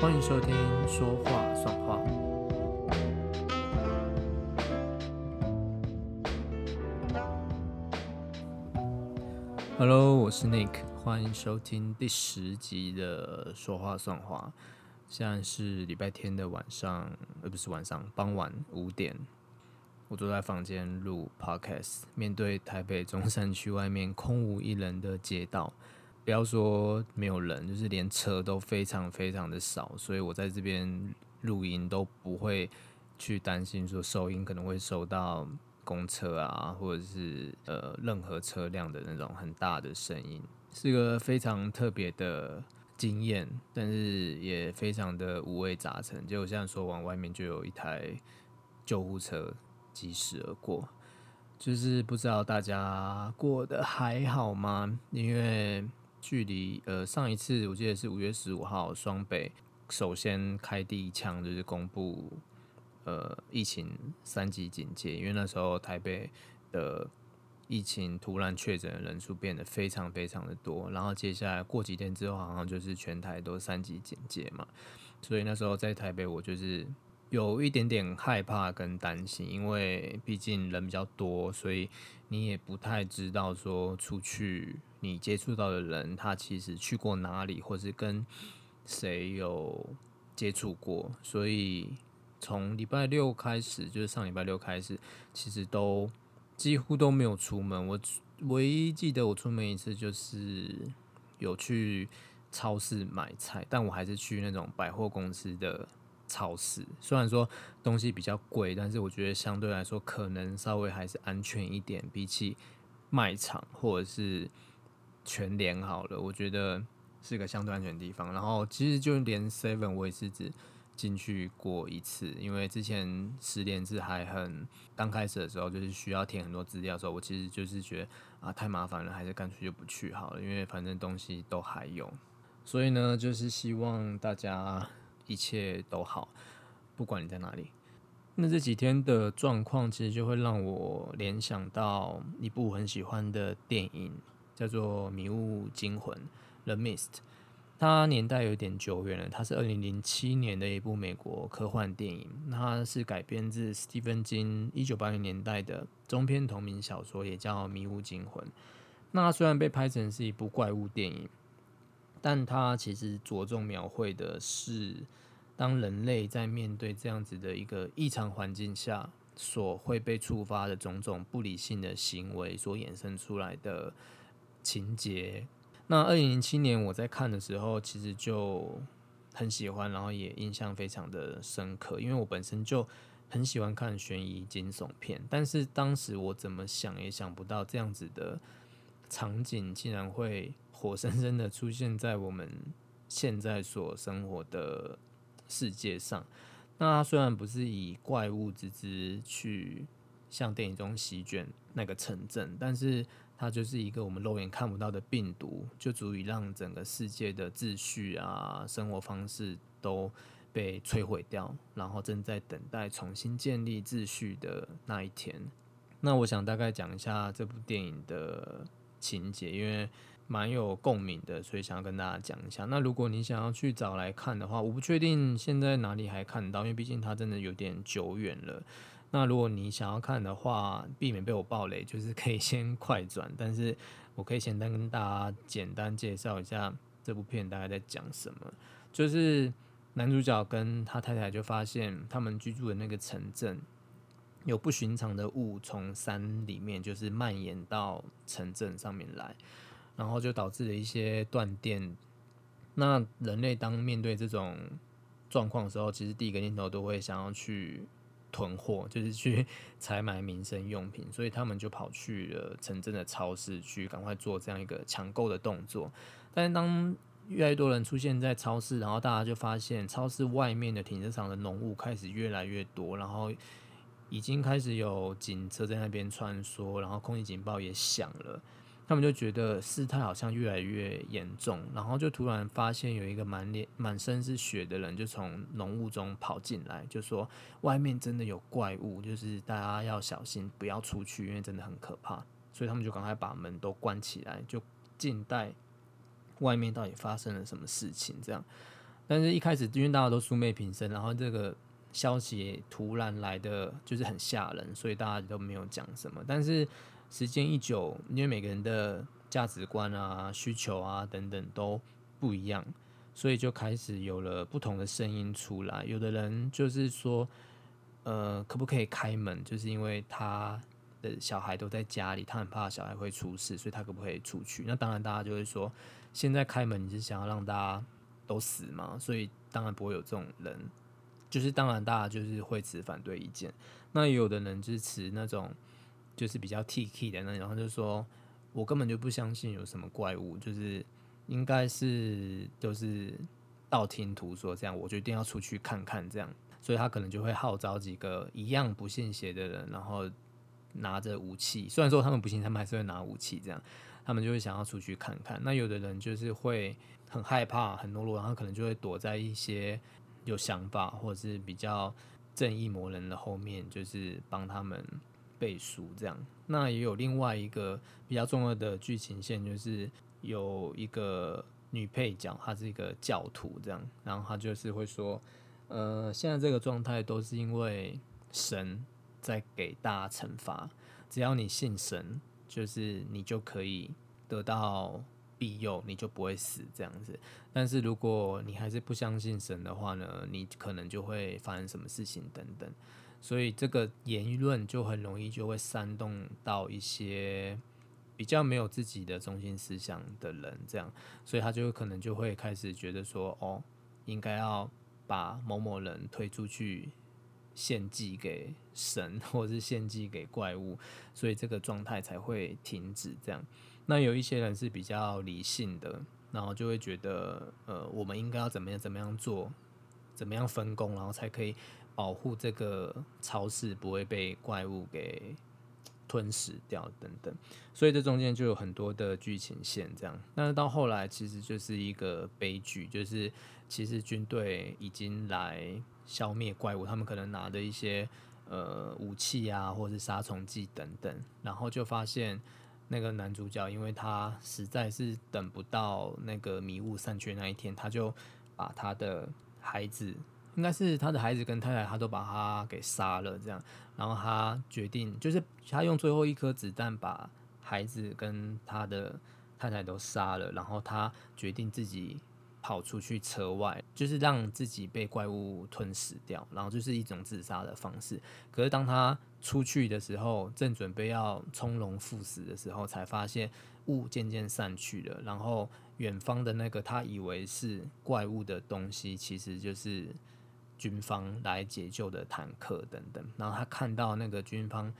欢迎收听《说话算话》。Hello，我是 Nick，欢迎收听第十集的《说话算话》。现在是礼拜天的晚上，呃，不是晚上，傍晚五点。我坐在房间录 Podcast，面对台北中山区外面空无一人的街道。不要说没有人，就是连车都非常非常的少，所以我在这边录音都不会去担心说收音可能会收到公车啊，或者是呃任何车辆的那种很大的声音，是个非常特别的经验，但是也非常的五味杂陈。就我现在说往外面就有一台救护车疾驶而过，就是不知道大家过得还好吗？因为。距离呃上一次我记得是五月十五号，双北首先开第一枪就是公布呃疫情三级警戒，因为那时候台北的疫情突然确诊人数变得非常非常的多，然后接下来过几天之后好像就是全台都三级警戒嘛，所以那时候在台北我就是有一点点害怕跟担心，因为毕竟人比较多，所以你也不太知道说出去。你接触到的人，他其实去过哪里，或是跟谁有接触过？所以从礼拜六开始，就是上礼拜六开始，其实都几乎都没有出门。我唯一记得我出门一次，就是有去超市买菜，但我还是去那种百货公司的超市。虽然说东西比较贵，但是我觉得相对来说，可能稍微还是安全一点，比起卖场或者是。全连好了，我觉得是个相对安全的地方。然后其实就连 Seven 我也是只进去过一次，因为之前十连制还很刚开始的时候，就是需要填很多资料的时候，我其实就是觉得啊太麻烦了，还是干脆就不去好了，因为反正东西都还有。所以呢，就是希望大家一切都好，不管你在哪里。那这几天的状况，其实就会让我联想到一部很喜欢的电影。叫做《迷雾惊魂》（The Mist），它年代有点久远了。它是二零零七年的一部美国科幻电影，它是改编自史蒂芬金一九八零年代的中篇同名小说，也叫《迷雾惊魂》。那虽然被拍成是一部怪物电影，但它其实着重描绘的是，当人类在面对这样子的一个异常环境下，所会被触发的种种不理性的行为所衍生出来的。情节，那二零零七年我在看的时候，其实就很喜欢，然后也印象非常的深刻，因为我本身就很喜欢看悬疑惊悚片，但是当时我怎么想也想不到这样子的场景竟然会活生生的出现在我们现在所生活的世界上。那虽然不是以怪物之姿去像电影中席卷那个城镇，但是。它就是一个我们肉眼看不到的病毒，就足以让整个世界的秩序啊、生活方式都被摧毁掉，然后正在等待重新建立秩序的那一天。那我想大概讲一下这部电影的情节，因为蛮有共鸣的，所以想要跟大家讲一下。那如果你想要去找来看的话，我不确定现在哪里还看到，因为毕竟它真的有点久远了。那如果你想要看的话，避免被我暴雷，就是可以先 快转。但是我可以简单跟大家简单介绍一下这部片大概在讲什么。就是男主角跟他太太就发现，他们居住的那个城镇有不寻常的雾从山里面就是蔓延到城镇上面来，然后就导致了一些断电。那人类当面对这种状况的时候，其实第一个念头都会想要去。囤货就是去采买民生用品，所以他们就跑去了城镇的超市去赶快做这样一个抢购的动作。但是当越来越多人出现在超市，然后大家就发现超市外面的停车场的浓雾开始越来越多，然后已经开始有警车在那边穿梭，然后空气警报也响了。他们就觉得事态好像越来越严重，然后就突然发现有一个满脸满身是血的人就从浓雾中跑进来，就说外面真的有怪物，就是大家要小心，不要出去，因为真的很可怕。所以他们就赶快把门都关起来，就静待外面到底发生了什么事情。这样，但是一开始因为大家都素昧平生，然后这个消息突然来的就是很吓人，所以大家都没有讲什么。但是时间一久，因为每个人的价值观啊、需求啊等等都不一样，所以就开始有了不同的声音出来。有的人就是说，呃，可不可以开门？就是因为他的小孩都在家里，他很怕小孩会出事，所以他可不可以出去？那当然，大家就会说，现在开门你是想要让大家。都死吗，所以当然不会有这种人。就是当然，大家就是会持反对意见。那也有的人支持那种，就是比较 T K 的那种，然后就说我根本就不相信有什么怪物，就是应该是就是道听途说这样。我决定要出去看看这样，所以他可能就会号召几个一样不信邪的人，然后拿着武器。虽然说他们不信，他们还是会拿武器这样。他们就会想要出去看看。那有的人就是会很害怕、很懦弱，然后可能就会躲在一些有想法或者是比较正义魔人的后面，就是帮他们背书这样。那也有另外一个比较重要的剧情线，就是有一个女配角，她是一个教徒这样，然后她就是会说：“呃，现在这个状态都是因为神在给大家惩罚，只要你信神。”就是你就可以得到庇佑，你就不会死这样子。但是如果你还是不相信神的话呢，你可能就会发生什么事情等等。所以这个言论就很容易就会煽动到一些比较没有自己的中心思想的人，这样，所以他就可能就会开始觉得说，哦，应该要把某某人推出去。献祭给神，或者是献祭给怪物，所以这个状态才会停止。这样，那有一些人是比较理性的，然后就会觉得，呃，我们应该要怎么样怎么样做，怎么样分工，然后才可以保护这个超市不会被怪物给吞噬掉等等。所以这中间就有很多的剧情线，这样。但是到后来，其实就是一个悲剧，就是其实军队已经来。消灭怪物，他们可能拿的一些呃武器啊，或者是杀虫剂等等，然后就发现那个男主角，因为他实在是等不到那个迷雾散去那一天，他就把他的孩子，应该是他的孩子跟太太，他都把他给杀了，这样，然后他决定，就是他用最后一颗子弹把孩子跟他的太太都杀了，然后他决定自己。跑出去车外，就是让自己被怪物吞噬掉，然后就是一种自杀的方式。可是当他出去的时候，正准备要从容赴死的时候，才发现雾渐渐散去了。然后远方的那个他以为是怪物的东西，其实就是军方来解救的坦克等等。然后他看到那个军方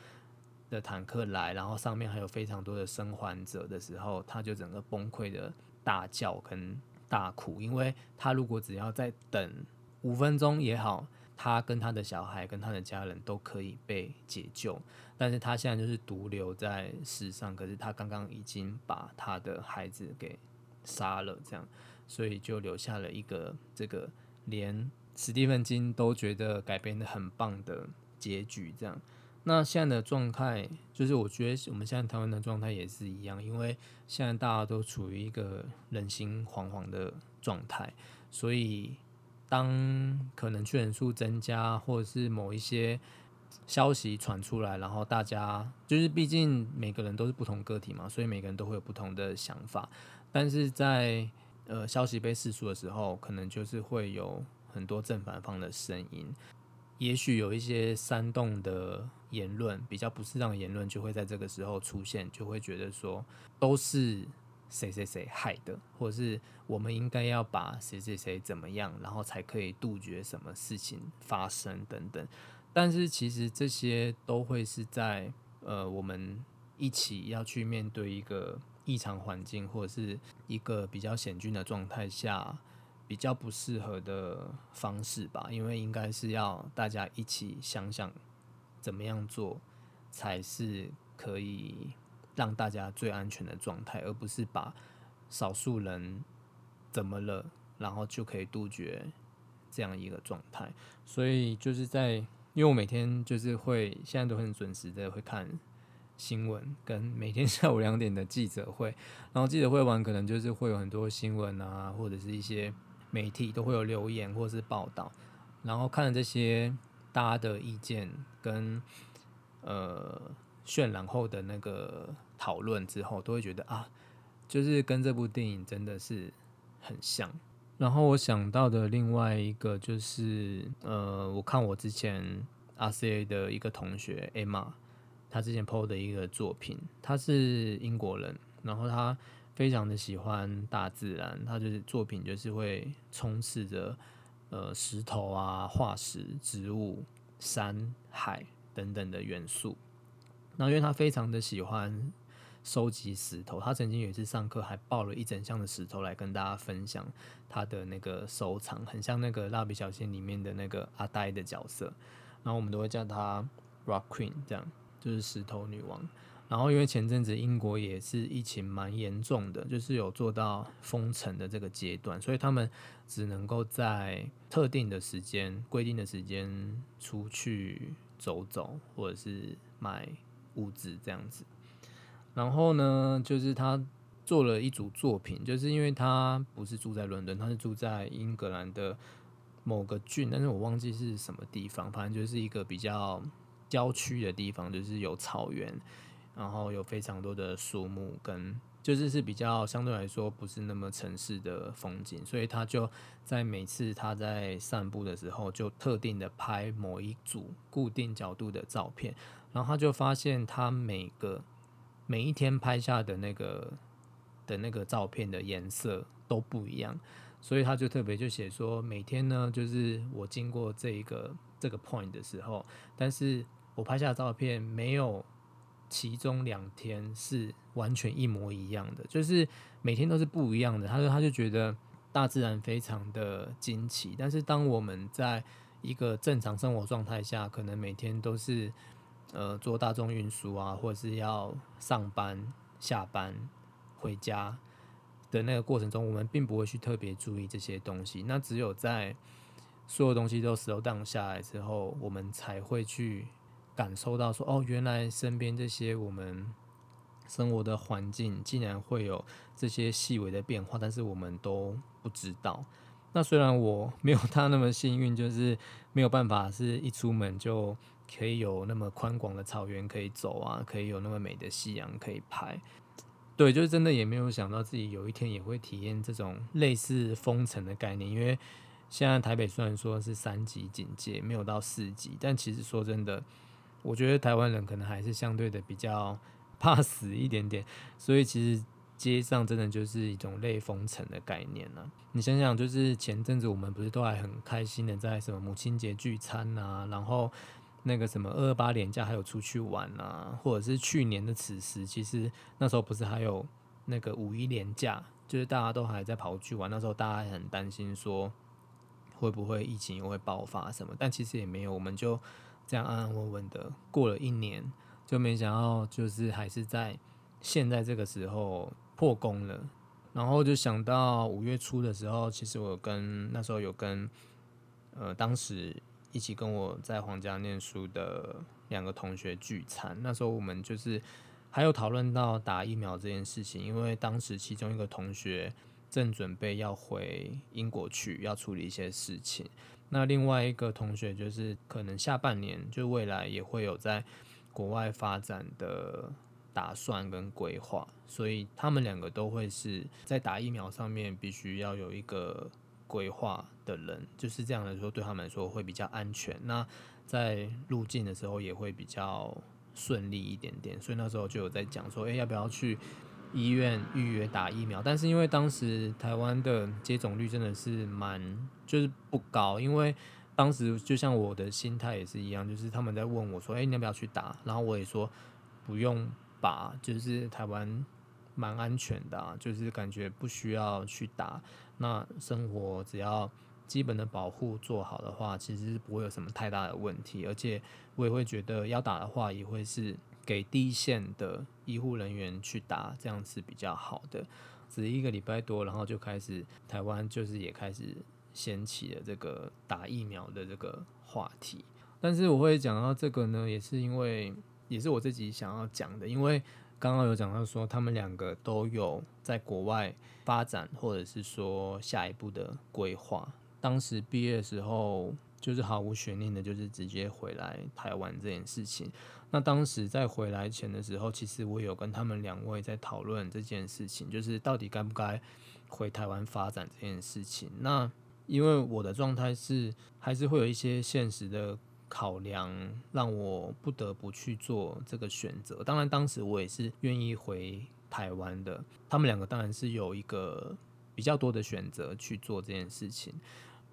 的坦克来，然后上面还有非常多的生还者的时候，他就整个崩溃的大叫跟。大哭，因为他如果只要再等五分钟也好，他跟他的小孩跟他的家人都可以被解救。但是他现在就是独留在世上，可是他刚刚已经把他的孩子给杀了，这样，所以就留下了一个这个连史蒂芬金都觉得改编的很棒的结局，这样。那现在的状态，就是我觉得我们现在台湾的状态也是一样，因为现在大家都处于一个人心惶惶的状态，所以当可能确诊数增加，或者是某一些消息传出来，然后大家就是毕竟每个人都是不同个体嘛，所以每个人都会有不同的想法，但是在呃消息被释出的时候，可能就是会有很多正反方的声音。也许有一些煽动的言论，比较不适当的言论，就会在这个时候出现，就会觉得说都是谁谁谁害的，或者是我们应该要把谁谁谁怎么样，然后才可以杜绝什么事情发生等等。但是其实这些都会是在呃我们一起要去面对一个异常环境，或者是一个比较险峻的状态下。比较不适合的方式吧，因为应该是要大家一起想想怎么样做才是可以让大家最安全的状态，而不是把少数人怎么了，然后就可以杜绝这样一个状态。所以就是在，因为我每天就是会现在都很准时的会看新闻，跟每天 下午两点的记者会，然后记者会完可能就是会有很多新闻啊，或者是一些。媒体都会有留言或是报道，然后看了这些大家的意见跟呃渲染后的那个讨论之后，都会觉得啊，就是跟这部电影真的是很像。然后我想到的另外一个就是，呃，我看我之前 RCA 的一个同学 Emma，他之前 PO 的一个作品，他是英国人，然后他非常的喜欢大自然，他就是作品就是会充斥着呃石头啊、化石、植物、山海等等的元素。那因为他非常的喜欢。收集石头，他曾经有一次上课还抱了一整箱的石头来跟大家分享他的那个收藏，很像那个蜡笔小新里面的那个阿呆的角色。然后我们都会叫他 Rock Queen，这样就是石头女王。然后因为前阵子英国也是疫情蛮严重的，就是有做到封城的这个阶段，所以他们只能够在特定的时间、规定的时间出去走走，或者是买物资这样子。然后呢，就是他做了一组作品，就是因为他不是住在伦敦，他是住在英格兰的某个郡，但是我忘记是什么地方，反正就是一个比较郊区的地方，就是有草原，然后有非常多的树木，跟就是是比较相对来说不是那么城市的风景，所以他就在每次他在散步的时候，就特定的拍某一组固定角度的照片，然后他就发现他每个。每一天拍下的那个的那个照片的颜色都不一样，所以他就特别就写说，每天呢，就是我经过这一个这个 point 的时候，但是我拍下的照片没有其中两天是完全一模一样的，就是每天都是不一样的。他说他就觉得大自然非常的惊奇，但是当我们在一个正常生活状态下，可能每天都是。呃，坐大众运输啊，或者是要上班、下班、回家的那个过程中，我们并不会去特别注意这些东西。那只有在所有东西都 slow down 下来之后，我们才会去感受到说，哦，原来身边这些我们生活的环境竟然会有这些细微的变化，但是我们都不知道。那虽然我没有他那么幸运，就是没有办法是一出门就。可以有那么宽广的草原可以走啊，可以有那么美的夕阳可以拍，对，就是真的也没有想到自己有一天也会体验这种类似封城的概念。因为现在台北虽然说是三级警戒，没有到四级，但其实说真的，我觉得台湾人可能还是相对的比较 怕死一点点，所以其实街上真的就是一种类封城的概念呢。你想想，就是前阵子我们不是都还很开心的在什么母亲节聚餐啊，然后。那个什么二二八年假还有出去玩啊，或者是去年的此时，其实那时候不是还有那个五一年假，就是大家都还在跑去玩。那时候大家还很担心说会不会疫情又会爆发什么，但其实也没有，我们就这样安安稳稳的过了一年，就没想到就是还是在现在这个时候破功了。然后就想到五月初的时候，其实我跟那时候有跟呃当时。一起跟我在皇家念书的两个同学聚餐，那时候我们就是还有讨论到打疫苗这件事情，因为当时其中一个同学正准备要回英国去，要处理一些事情，那另外一个同学就是可能下半年就未来也会有在国外发展的打算跟规划，所以他们两个都会是在打疫苗上面必须要有一个。规划的人就是这样来说，对他们来说会比较安全。那在入境的时候也会比较顺利一点点。所以那时候就有在讲说，诶，要不要去医院预约打疫苗？但是因为当时台湾的接种率真的是蛮就是不高，因为当时就像我的心态也是一样，就是他们在问我说，诶，你要不要去打？然后我也说不用吧，就是台湾蛮安全的，就是感觉不需要去打。那生活只要基本的保护做好的话，其实是不会有什么太大的问题。而且我也会觉得要打的话，也会是给第一线的医护人员去打，这样是比较好的。只一个礼拜多，然后就开始台湾就是也开始掀起了这个打疫苗的这个话题。但是我会讲到这个呢，也是因为也是我自己想要讲的，因为。刚刚有讲到说，他们两个都有在国外发展，或者是说下一步的规划。当时毕业的时候，就是毫无悬念的，就是直接回来台湾这件事情。那当时在回来前的时候，其实我有跟他们两位在讨论这件事情，就是到底该不该回台湾发展这件事情。那因为我的状态是，还是会有一些现实的。考量让我不得不去做这个选择。当然，当时我也是愿意回台湾的。他们两个当然是有一个比较多的选择去做这件事情。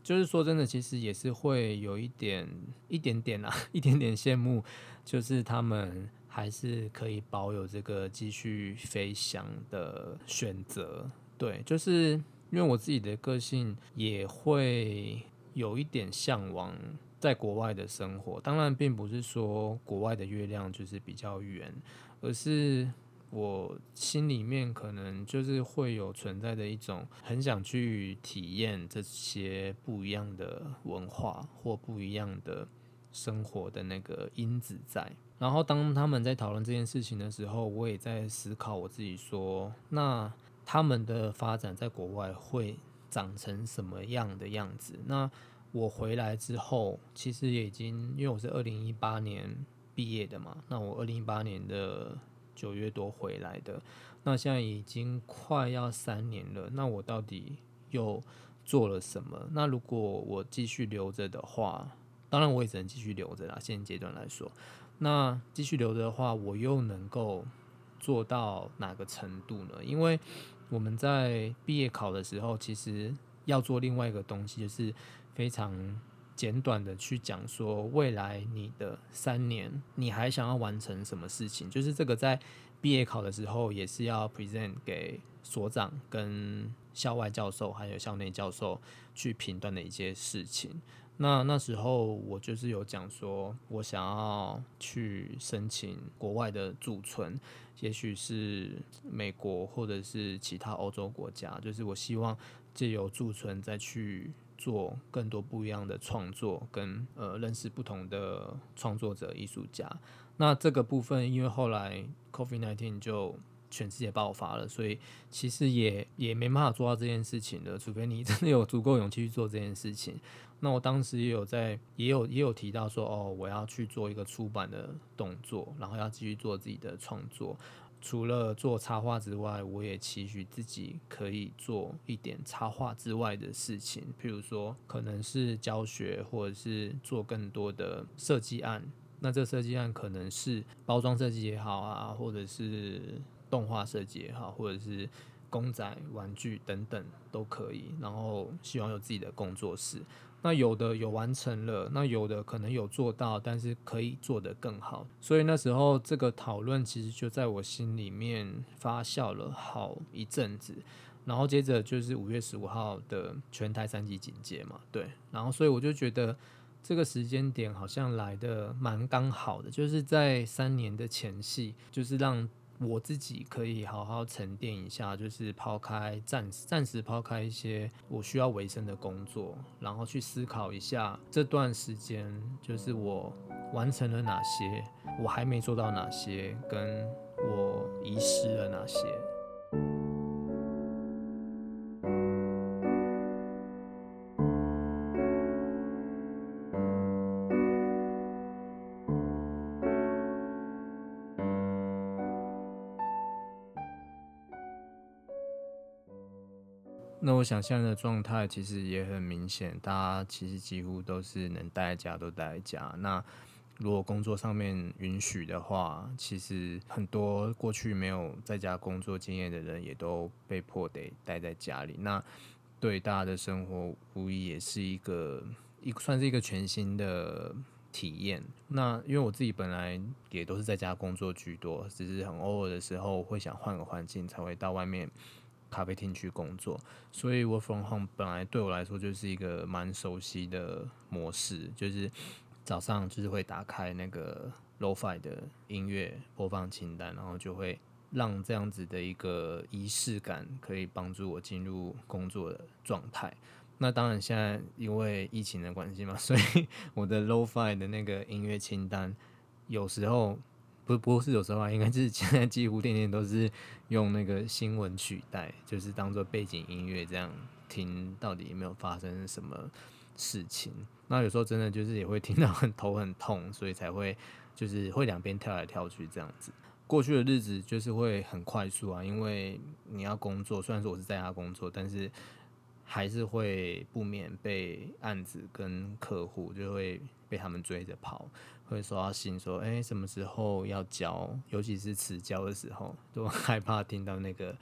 就是说真的，其实也是会有一点、一点点啊，一点点羡慕，就是他们还是可以保有这个继续飞翔的选择。对，就是因为我自己的个性也会有一点向往。在国外的生活，当然并不是说国外的月亮就是比较圆，而是我心里面可能就是会有存在的一种很想去体验这些不一样的文化或不一样的生活的那个因子在。然后当他们在讨论这件事情的时候，我也在思考我自己说，那他们的发展在国外会长成什么样的样子？那我回来之后，其实也已经，因为我是二零一八年毕业的嘛，那我二零一八年的九月多回来的，那现在已经快要三年了。那我到底又做了什么？那如果我继续留着的话，当然我也只能继续留着啦。现阶段来说，那继续留着的话，我又能够做到哪个程度呢？因为我们在毕业考的时候，其实要做另外一个东西，就是。非常简短的去讲说，未来你的三年，你还想要完成什么事情？就是这个在毕业考的时候，也是要 present 给所长、跟校外教授还有校内教授去评断的一些事情。那那时候我就是有讲说，我想要去申请国外的驻村，也许是美国或者是其他欧洲国家，就是我希望借由驻村再去。做更多不一样的创作，跟呃认识不同的创作者、艺术家。那这个部分，因为后来 COVID nineteen 就全世界爆发了，所以其实也也没办法做到这件事情的。除非你真的有足够勇气去做这件事情。那我当时也有在，也有也有提到说，哦，我要去做一个出版的动作，然后要继续做自己的创作。除了做插画之外，我也期许自己可以做一点插画之外的事情，譬如说可能是教学，或者是做更多的设计案。那这设计案可能是包装设计也好啊，或者是动画设计也好，或者是公仔、玩具等等都可以。然后希望有自己的工作室。那有的有完成了，那有的可能有做到，但是可以做得更好。所以那时候这个讨论其实就在我心里面发酵了好一阵子。然后接着就是五月十五号的全台三级警戒嘛，对。然后所以我就觉得这个时间点好像来的蛮刚好的，就是在三年的前夕，就是让。我自己可以好好沉淀一下，就是抛开暂暂时抛开一些我需要维生的工作，然后去思考一下这段时间，就是我完成了哪些，我还没做到哪些，跟我遗失了哪些。我想象的状态其实也很明显，大家其实几乎都是能待在家都待在家。那如果工作上面允许的话，其实很多过去没有在家工作经验的人也都被迫得待在家里。那对大家的生活无疑也是一个一算是一个全新的体验。那因为我自己本来也都是在家工作居多，只是很偶尔的时候会想换个环境，才会到外面。咖啡厅去工作，所以 work from home 本来对我来说就是一个蛮熟悉的模式，就是早上就是会打开那个 lofi 的音乐播放清单，然后就会让这样子的一个仪式感可以帮助我进入工作的状态。那当然现在因为疫情的关系嘛，所以我的 lofi 的那个音乐清单有时候不不是有时候啊，应该是现在几乎天天都是用那个新闻取代，就是当做背景音乐这样听，到底有没有发生什么事情？那有时候真的就是也会听到很头很痛，所以才会就是会两边跳来跳去这样子。过去的日子就是会很快速啊，因为你要工作，虽然说我是在家工作，但是还是会不免被案子跟客户就会被他们追着跑。会收到信说，哎，什么时候要交？尤其是迟交的时候，都 害怕听到那个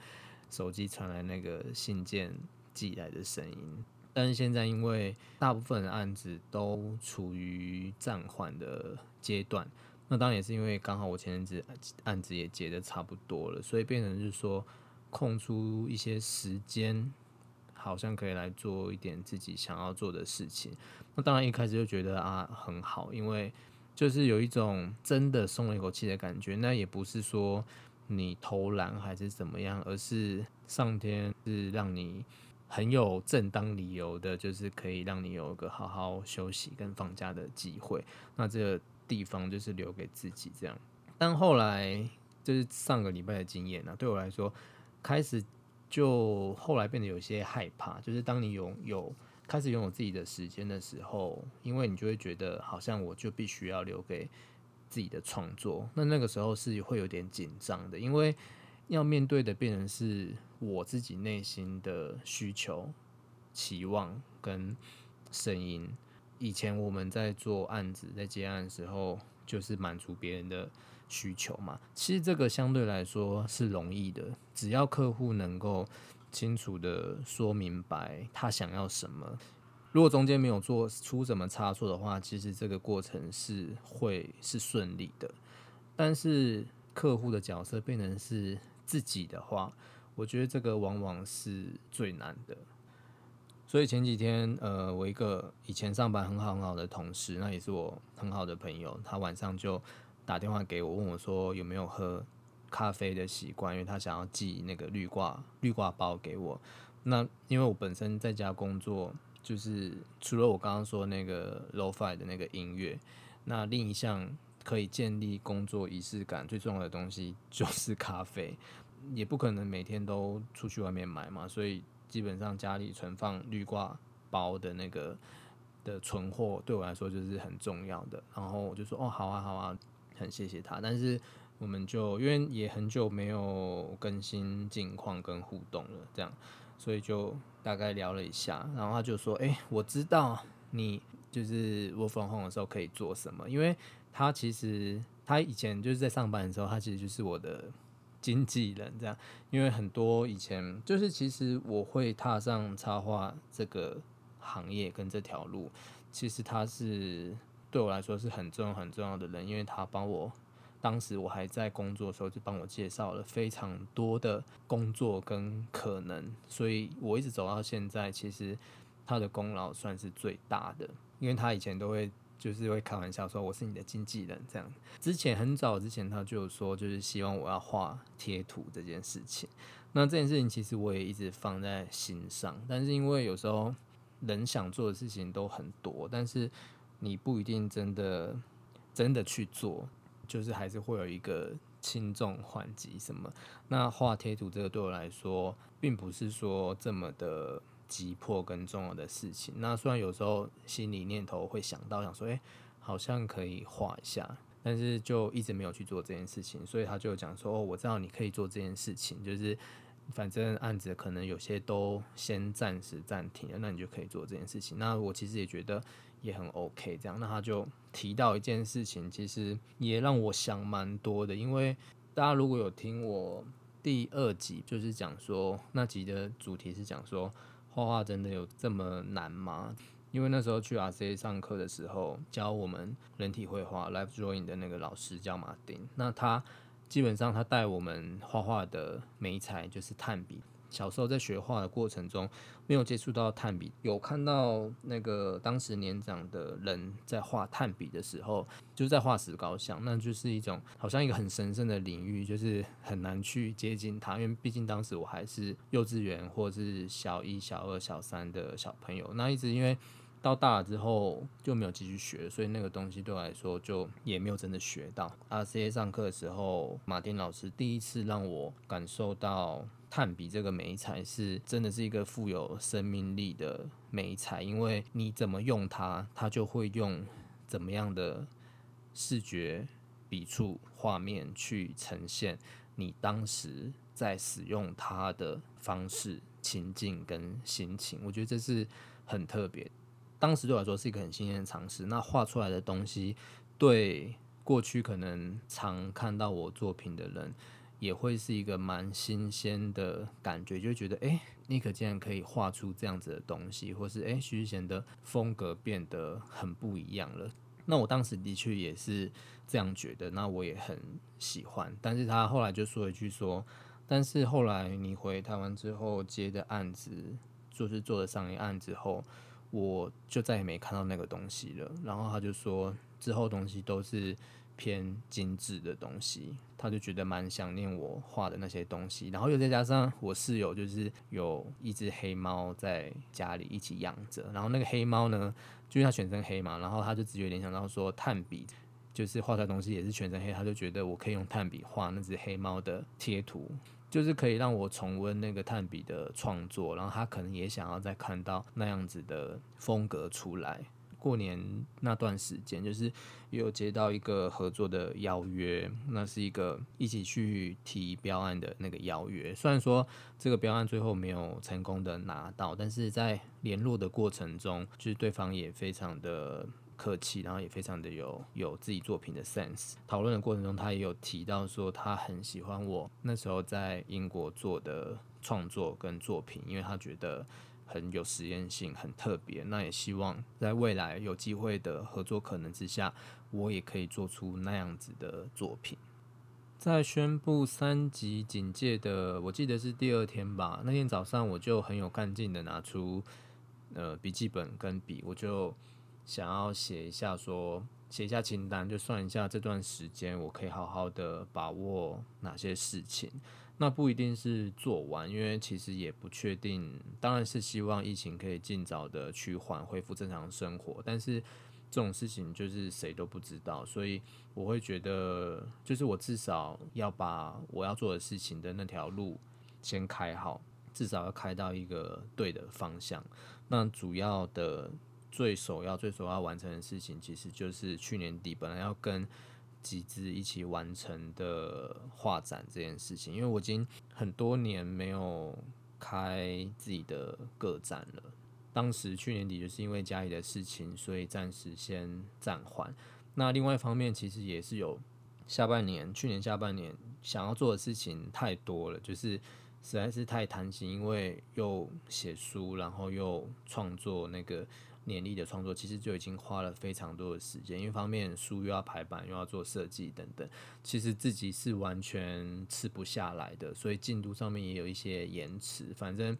手机传来那个信件寄来的声音。但是现在，因为大部分的案子都处于暂缓的阶段，那当然也是因为刚好我前阵子案子也结的差不多了，所以变成是说空出一些时间，好像可以来做一点自己想要做的事情。那当然一开始就觉得啊很好，因为就是有一种真的松了一口气的感觉，那也不是说你偷懒还是怎么样，而是上天是让你很有正当理由的，就是可以让你有一个好好休息跟放假的机会。那这个地方就是留给自己这样。但后来就是上个礼拜的经验呢，对我来说，开始就后来变得有些害怕，就是当你有有。开始拥有自己的时间的时候，因为你就会觉得好像我就必须要留给自己的创作，那那个时候是会有点紧张的，因为要面对的变成是我自己内心的需求、期望跟声音。以前我们在做案子、在接案的时候，就是满足别人的需求嘛。其实这个相对来说是容易的，只要客户能够。清楚的说明白他想要什么。如果中间没有做出什么差错的话，其实这个过程是会是顺利的。但是客户的角色变成是自己的话，我觉得这个往往是最难的。所以前几天，呃，我一个以前上班很好很好的同事，那也是我很好的朋友，他晚上就打电话给我，问我说有没有喝。咖啡的习惯，因为他想要寄那个绿挂绿挂包给我。那因为我本身在家工作，就是除了我刚刚说那个 lofi 的那个音乐，那另一项可以建立工作仪式感最重要的东西 就是咖啡。也不可能每天都出去外面买嘛，所以基本上家里存放绿挂包的那个的存货对我来说就是很重要的。然后我就说哦，好啊，好啊，很谢谢他，但是。我们就因为也很久没有更新近况跟互动了，这样，所以就大概聊了一下，然后他就说：“哎，我知道你就是我粉红的时候可以做什么，因为他其实他以前就是在上班的时候，他其实就是我的经纪人，这样，因为很多以前就是其实我会踏上插画这个行业跟这条路，其实他是对我来说是很重要很重要的人，因为他帮我。”当时我还在工作的时候，就帮我介绍了非常多的工作跟可能，所以我一直走到现在，其实他的功劳算是最大的，因为他以前都会就是会开玩笑说我是你的经纪人这样。之前很早之前他就说就是希望我要画贴图这件事情，那这件事情其实我也一直放在心上，但是因为有时候人想做的事情都很多，但是你不一定真的真的去做。就是还是会有一个轻重缓急什么，那画贴图这个对我来说，并不是说这么的急迫跟重要的事情。那虽然有时候心里念头会想到想说，哎，好像可以画一下，但是就一直没有去做这件事情。所以他就讲说，哦，我知道你可以做这件事情，就是反正案子可能有些都先暂时暂停了，那你就可以做这件事情。那我其实也觉得。也很 OK，这样，那他就提到一件事情，其实也让我想蛮多的。因为大家如果有听我第二集，就是讲说那集的主题是讲说画画真的有这么难吗？因为那时候去 RCA 上课的时候，教我们人体绘画 Life Drawing 的那个老师叫马丁，那他基本上他带我们画画的眉材就是炭笔。小时候在学画的过程中，没有接触到炭笔，有看到那个当时年长的人在画炭笔的时候，就在画石膏像，那就是一种好像一个很神圣的领域，就是很难去接近它，因为毕竟当时我还是幼稚园或是小一、小二、小三的小朋友，那一直因为到大了之后就没有继续学，所以那个东西对我来说就也没有真的学到。RCA 上课的时候，马丁老师第一次让我感受到炭笔这个美材是真的是一个富有生命力的美材，因为你怎么用它，它就会用怎么样的视觉笔触画面去呈现你当时在使用它的方式、情境跟心情。我觉得这是很特别。当时对我来说是一个很新鲜的尝试。那画出来的东西，对过去可能常看到我作品的人，也会是一个蛮新鲜的感觉，就觉得哎，尼可竟然可以画出这样子的东西，或是哎，徐志贤的风格变得很不一样了。那我当时的确也是这样觉得，那我也很喜欢。但是他后来就说一句说，但是后来你回台湾之后接的案子，就是做的商业案之后。我就再也没看到那个东西了。然后他就说，之后东西都是偏精致的东西，他就觉得蛮想念我画的那些东西。然后又再加上我室友就是有一只黑猫在家里一起养着，然后那个黑猫呢，就是它全身黑嘛，然后他就直觉联想到说，炭笔就是画出来东西也是全身黑，他就觉得我可以用炭笔画那只黑猫的贴图。就是可以让我重温那个炭笔的创作，然后他可能也想要再看到那样子的风格出来。过年那段时间，就是有接到一个合作的邀约，那是一个一起去提标案的那个邀约。虽然说这个标案最后没有成功的拿到，但是在联络的过程中，就是对方也非常的。客气，然后也非常的有有自己作品的 sense。讨论的过程中，他也有提到说，他很喜欢我那时候在英国做的创作跟作品，因为他觉得很有实验性，很特别。那也希望在未来有机会的合作可能之下，我也可以做出那样子的作品。在宣布三级警戒的，我记得是第二天吧。那天早上我就很有干劲的拿出呃笔记本跟笔，我就。想要写一下，说写一下清单，就算一下这段时间我可以好好的把握哪些事情。那不一定是做完，因为其实也不确定。当然是希望疫情可以尽早的趋缓，恢复正常生活。但是这种事情就是谁都不知道，所以我会觉得，就是我至少要把我要做的事情的那条路先开好，至少要开到一个对的方向。那主要的。最首要、最首要完成的事情，其实就是去年底本来要跟几支一起完成的画展这件事情。因为我已经很多年没有开自己的个展了。当时去年底就是因为家里的事情，所以暂时先暂缓。那另外一方面，其实也是有下半年，去年下半年想要做的事情太多了，就是实在是太贪心，因为又写书，然后又创作那个。年历的创作其实就已经花了非常多的时间，一方面书又要排版，又要做设计等等，其实自己是完全吃不下来的，所以进度上面也有一些延迟。反正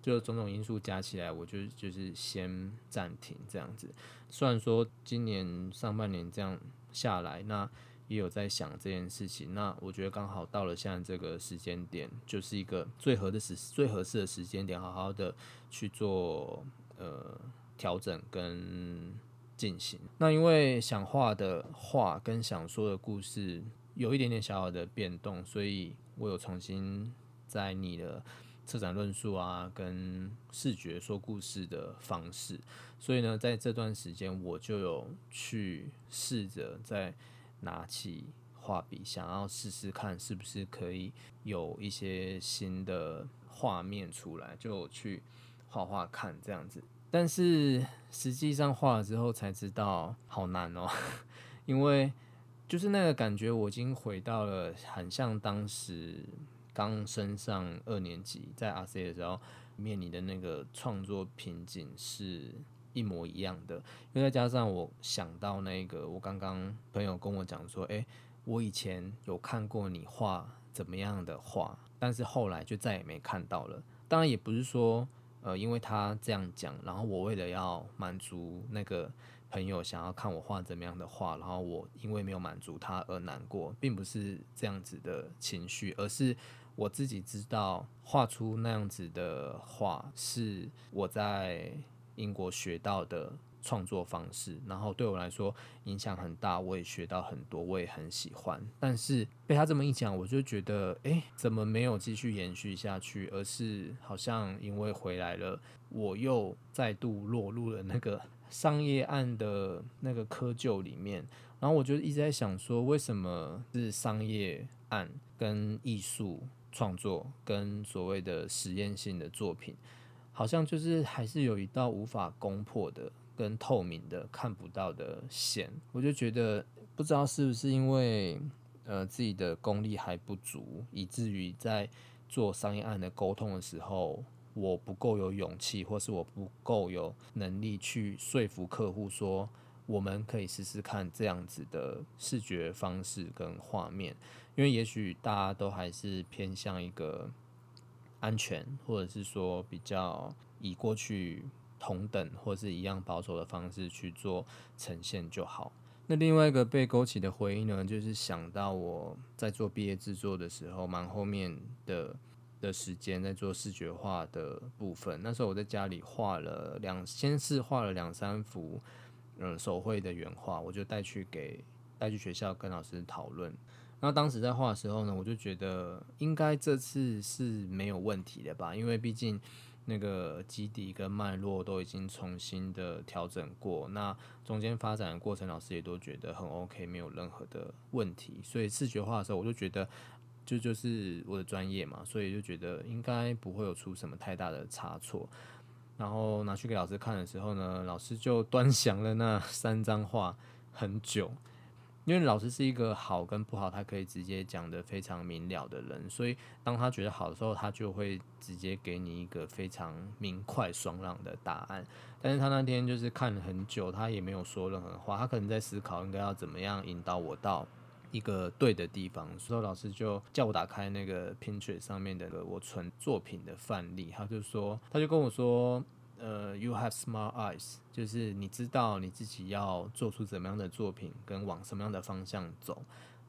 就种种因素加起来，我就就是先暂停这样子。虽然说今年上半年这样下来，那也有在想这件事情。那我觉得刚好到了现在这个时间点，就是一个最合的时最合适的时间点，好好的去做呃。调整跟进行。那因为想画的画跟想说的故事有一点点小小的变动，所以我有重新在你的策展论述啊，跟视觉说故事的方式。所以呢，在这段时间我就有去试着再拿起画笔，想要试试看是不是可以有一些新的画面出来，就去画画看这样子。但是实际上画了之后才知道好难哦，因为就是那个感觉，我已经回到了很像当时刚升上二年级在 RC 的时候面临的那个创作瓶颈是一模一样的。因为再加上我想到那个，我刚刚朋友跟我讲说，诶，我以前有看过你画怎么样的画，但是后来就再也没看到了。当然也不是说。呃，因为他这样讲，然后我为了要满足那个朋友想要看我画怎么样的画，然后我因为没有满足他而难过，并不是这样子的情绪，而是我自己知道画出那样子的画是我在英国学到的创作方式，然后对我来说影响很大，我也学到很多，我也很喜欢。但是被他这么一讲，我就觉得，哎，怎么没有继续延续下去？而是好像因为回来了，我又再度落入了那个商业案的那个窠臼里面。然后我就一直在想说，为什么是商业案跟艺术创作跟所谓的实验性的作品，好像就是还是有一道无法攻破的、跟透明的看不到的线。我就觉得，不知道是不是因为呃自己的功力还不足，以至于在做商业案的沟通的时候，我不够有勇气，或是我不够有能力去说服客户说。我们可以试试看这样子的视觉方式跟画面，因为也许大家都还是偏向一个安全，或者是说比较以过去同等或是一样保守的方式去做呈现就好。那另外一个被勾起的回忆呢，就是想到我在做毕业制作的时候，蛮后面的的时间在做视觉化的部分。那时候我在家里画了两，先是画了两三幅。嗯，手绘的原画，我就带去给带去学校跟老师讨论。那当时在画的时候呢，我就觉得应该这次是没有问题的吧，因为毕竟那个基底跟脉络都已经重新的调整过，那中间发展的过程，老师也都觉得很 OK，没有任何的问题。所以视觉化的时候，我就觉得就就是我的专业嘛，所以就觉得应该不会有出什么太大的差错。然后拿去给老师看的时候呢，老师就 端详了那三张画很久，因为老师是一个好跟不好，他可以直接讲的非常明了的人，所以当他觉得好的时候，他就会直接给你一个非常明快爽朗的答案。但是他那天就是看了很久，他也没有说任何话，他可能在思考应该要怎么样引导我到一个对的地方。所以老师就叫我打开那个 Pinterest 上面的我存作品的范例，他就说，他就跟我说。呃，You have smart eyes，就是你知道你自己要做出怎么样的作品，跟往什么样的方向走。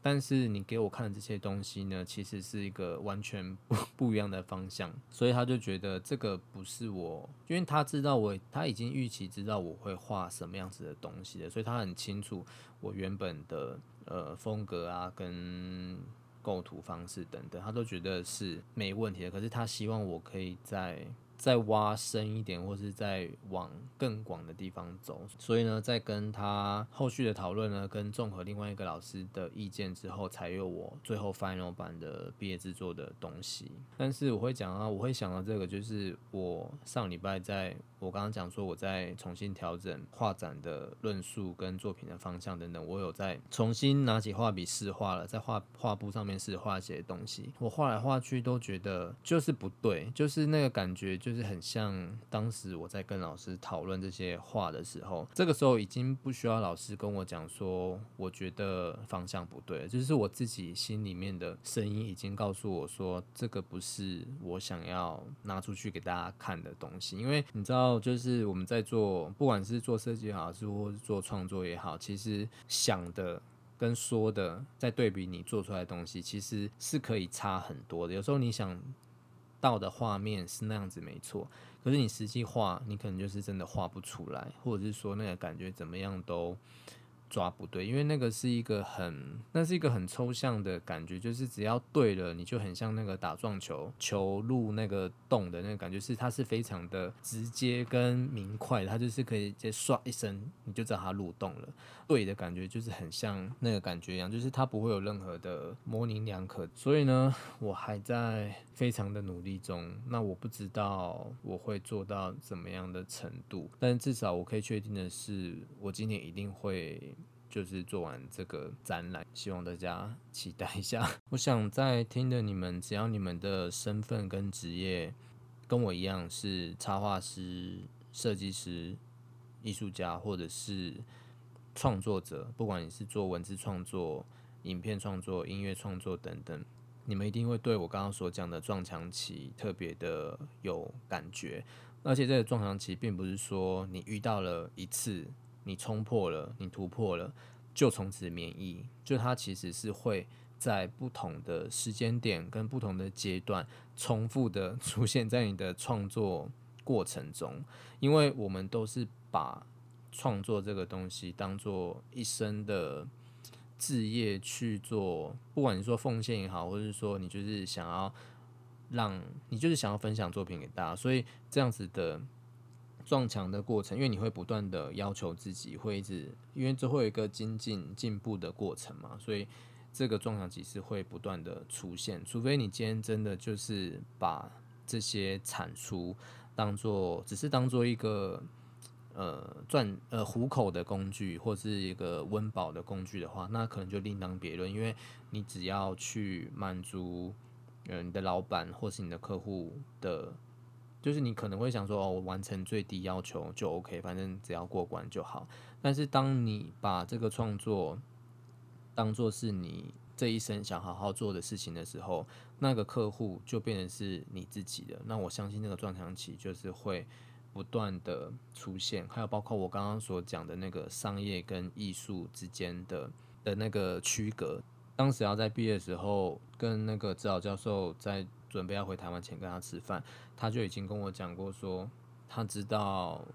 但是你给我看的这些东西呢，其实是一个完全不 不一样的方向。所以他就觉得这个不是我，因为他知道我，他已经预期知道我会画什么样子的东西的，所以他很清楚我原本的呃风格啊，跟构图方式等等，他都觉得是没问题的。可是他希望我可以在。再挖深一点，或是再往更广的地方走。所以呢，在跟他后续的讨论呢，跟综合另外一个老师的意见之后，才有我最后 final 版的毕业制作的东西。但是我会讲啊，我会想到这个，就是我上礼拜在。我刚刚讲说，我在重新调整画展的论述跟作品的方向等等，我有在重新拿起画笔试画了，在画画布上面试画一些东西。我画来画去都觉得就是不对，就是那个感觉就是很像当时我在跟老师讨论这些画的时候，这个时候已经不需要老师跟我讲说，我觉得方向不对，就是我自己心里面的声音已经告诉我说，这个不是我想要拿出去给大家看的东西，因为你知道。就是我们在做，不管是做设计也好，是或是做创作也好，其实想的跟说的，在对比你做出来的东西，其实是可以差很多的。有时候你想到的画面是那样子没错，可是你实际画，你可能就是真的画不出来，或者是说那个感觉怎么样都。抓不对，因为那个是一个很，那是一个很抽象的感觉，就是只要对了，你就很像那个打撞球，球入那个洞的那个感觉，是它是非常的直接跟明快，它就是可以直接唰一声，你就知道它入洞了。对的感觉就是很像那个感觉一样，就是它不会有任何的模棱两可。所以呢，我还在非常的努力中，那我不知道我会做到怎么样的程度，但至少我可以确定的是，我今年一定会。就是做完这个展览，希望大家期待一下。我想在听的你们，只要你们的身份跟职业跟我一样是插画师、设计师、艺术家，或者是创作者，不管你是做文字创作、影片创作、音乐创作等等，你们一定会对我刚刚所讲的撞墙期特别的有感觉。而且这个撞墙期并不是说你遇到了一次。你冲破了，你突破了，就从此免疫。就它其实是会在不同的时间点跟不同的阶段，重复的出现在你的创作过程中，因为我们都是把创作这个东西当做一生的志业去做，不管你说奉献也好，或者是说你就是想要让你就是想要分享作品给大家，所以这样子的撞墙的过程，因为你会不断的要求自己，会一直因为这会有一个精进进步的过程嘛，所以这个撞墙其实会不断的出现，除非你今天真的就是把这些产出。当做只是当做一个呃赚呃糊口的工具，或是一个温饱的工具的话，那可能就另当别论。因为你只要去满足呃你的老板或是你的客户的，就是你可能会想说哦，我完成最低要求就 OK，反正只要过关就好。但是当你把这个创作当做是你这一生想好好做的事情的时候，那个客户就变成是你自己的。那我相信那个撞墙期就是会不断的出现，还有包括我刚刚所讲的那个商业跟艺术之间的的那个区隔。当时要在毕业的时候，跟那个指导教授在准备要回台湾前跟他吃饭，他就已经跟我讲过说，他知道，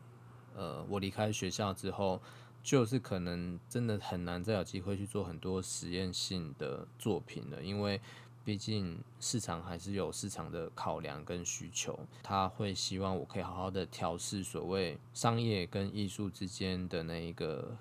呃，我离开学校之后。就是可能真的很难再有机会去做很多实验性的作品了，因为毕竟市场还是有市场的考量跟需求，他会希望我可以好好的调试所谓商业跟艺术之间的那一个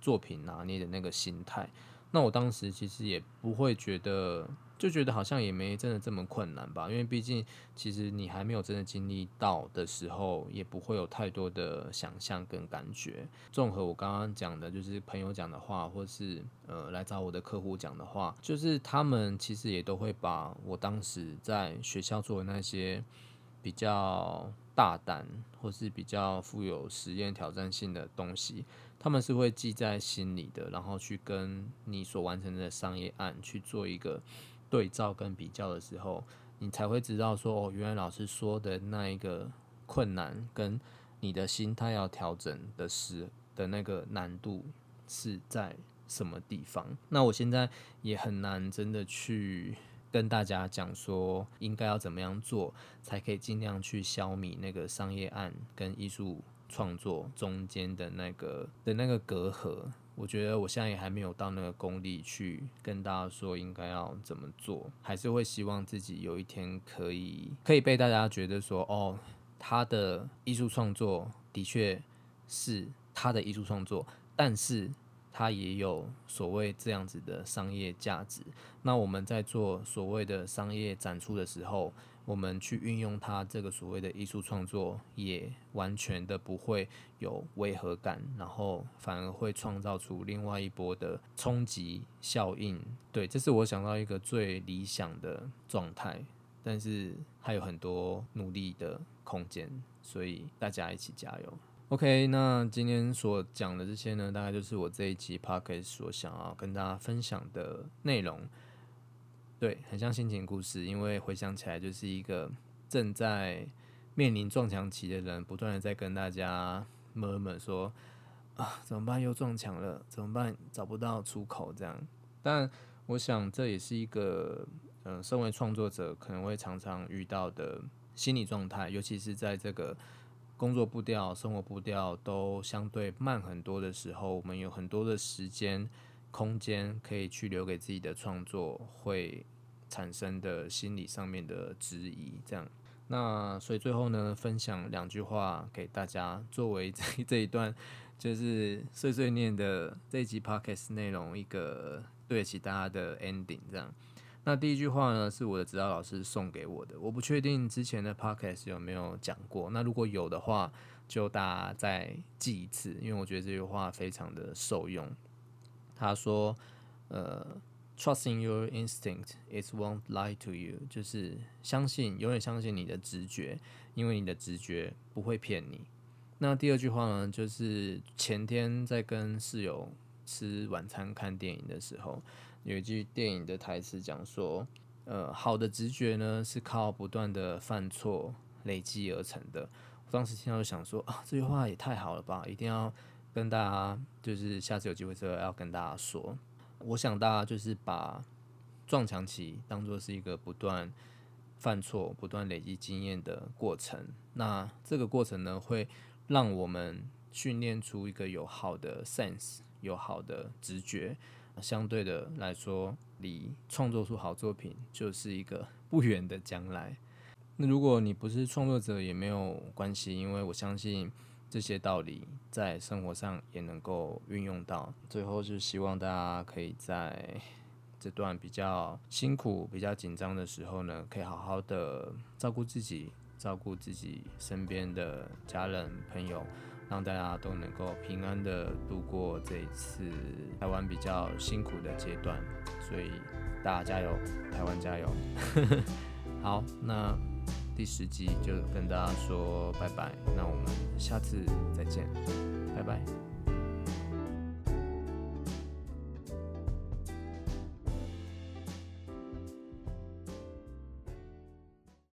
作品拿捏的那个心态。那我当时其实也不会觉得。就觉得好像也没真的这么困难吧，因为毕竟其实你还没有真的经历到的时候，也不会有太多的想象跟感觉。综合我刚刚讲的，就是朋友讲的话，或是呃来找我的客户讲的话，就是他们其实也都会把我当时在学校做的那些比较大胆或是比较富有实验挑战性的东西，他们是会记在心里的，然后去跟你所完成的商业案去做一个。对照跟比较的时候，你才会知道说哦，原来老师说的那一个困难，跟你的心态要调整的时的那个难度是在什么地方。那我现在也很难真的去跟大家讲说，应该要怎么样做，才可以尽量去消弭那个商业案跟艺术创作中间的那个的那个隔阂。我觉得我现在也还没有到那个功力去跟大家说应该要怎么做，还是会希望自己有一天可以可以被大家觉得说，哦，他的艺术创作的确是他的艺术创作，但是他也有所谓这样子的商业价值。那我们在做所谓的商业展出的时候。我们去运用它这个所谓的艺术创作，也完全的不会有违和感，然后反而会创造出另外一波的冲击效应。对，这是我想到一个最理想的状态，但是还有很多努力的空间，所以大家一起加油。OK，那今天所讲的这些呢，大概就是我这一期 p o c k e t 所想要跟大家分享的内容。对，很像心情故事，因为回想起来就是一个正在面临撞墙期的人，不断的在跟大家 murmur 说啊，怎么办？又撞墙了，怎么办？找不到出口这样。但我想这也是一个，嗯，身为创作者可能会常常遇到的心理状态，尤其是在这个工作步调、生活步调都相对慢很多的时候，我们有很多的时间。空间可以去留给自己的创作，会产生的心理上面的质疑，这样。那所以最后呢，分享两句话给大家，作为这 这一段就是碎碎念的这一集 podcast 内容一个对得起大家的 ending，这样。那第一句话呢，是我的指导老师送给我的，我不确定之前的 podcast 有没有讲过，那如果有的话，就大家再记一次，因为我觉得这句话非常的受用。他说：“呃，trusting your instinct, it won't lie to you，就是相信，永远相信你的直觉，因为你的直觉不会骗你。那第二句话呢，就是前天在跟室友吃晚餐看电影的时候，有一句电影的台词讲说：，呃，好的直觉呢是靠不断的犯错累积而成的。我当时听到就想说：，啊，这句话也太好了吧，一定要。”跟大家就是下次有机会之后要跟大家说，我想大家就是把撞墙期当做是一个不断犯错、不断累积经验的过程。那这个过程呢，会让我们训练出一个有好的 sense、有好的直觉。相对的来说，离创作出好作品就是一个 不远的将来。那如果你不是创作者也没有关系，因为我相信这些道理在生活上也能够运用到。最后是希望大家可以在这段比较辛苦、比较紧张的时候呢，可以好好的照顾自己，照顾自己身边的家人朋友。让大家都能够平安的度过这一次台湾比较辛苦的阶段，所以大家加油，台湾加油！好，那第十集就跟大家说拜拜，那我们下次再见，拜拜。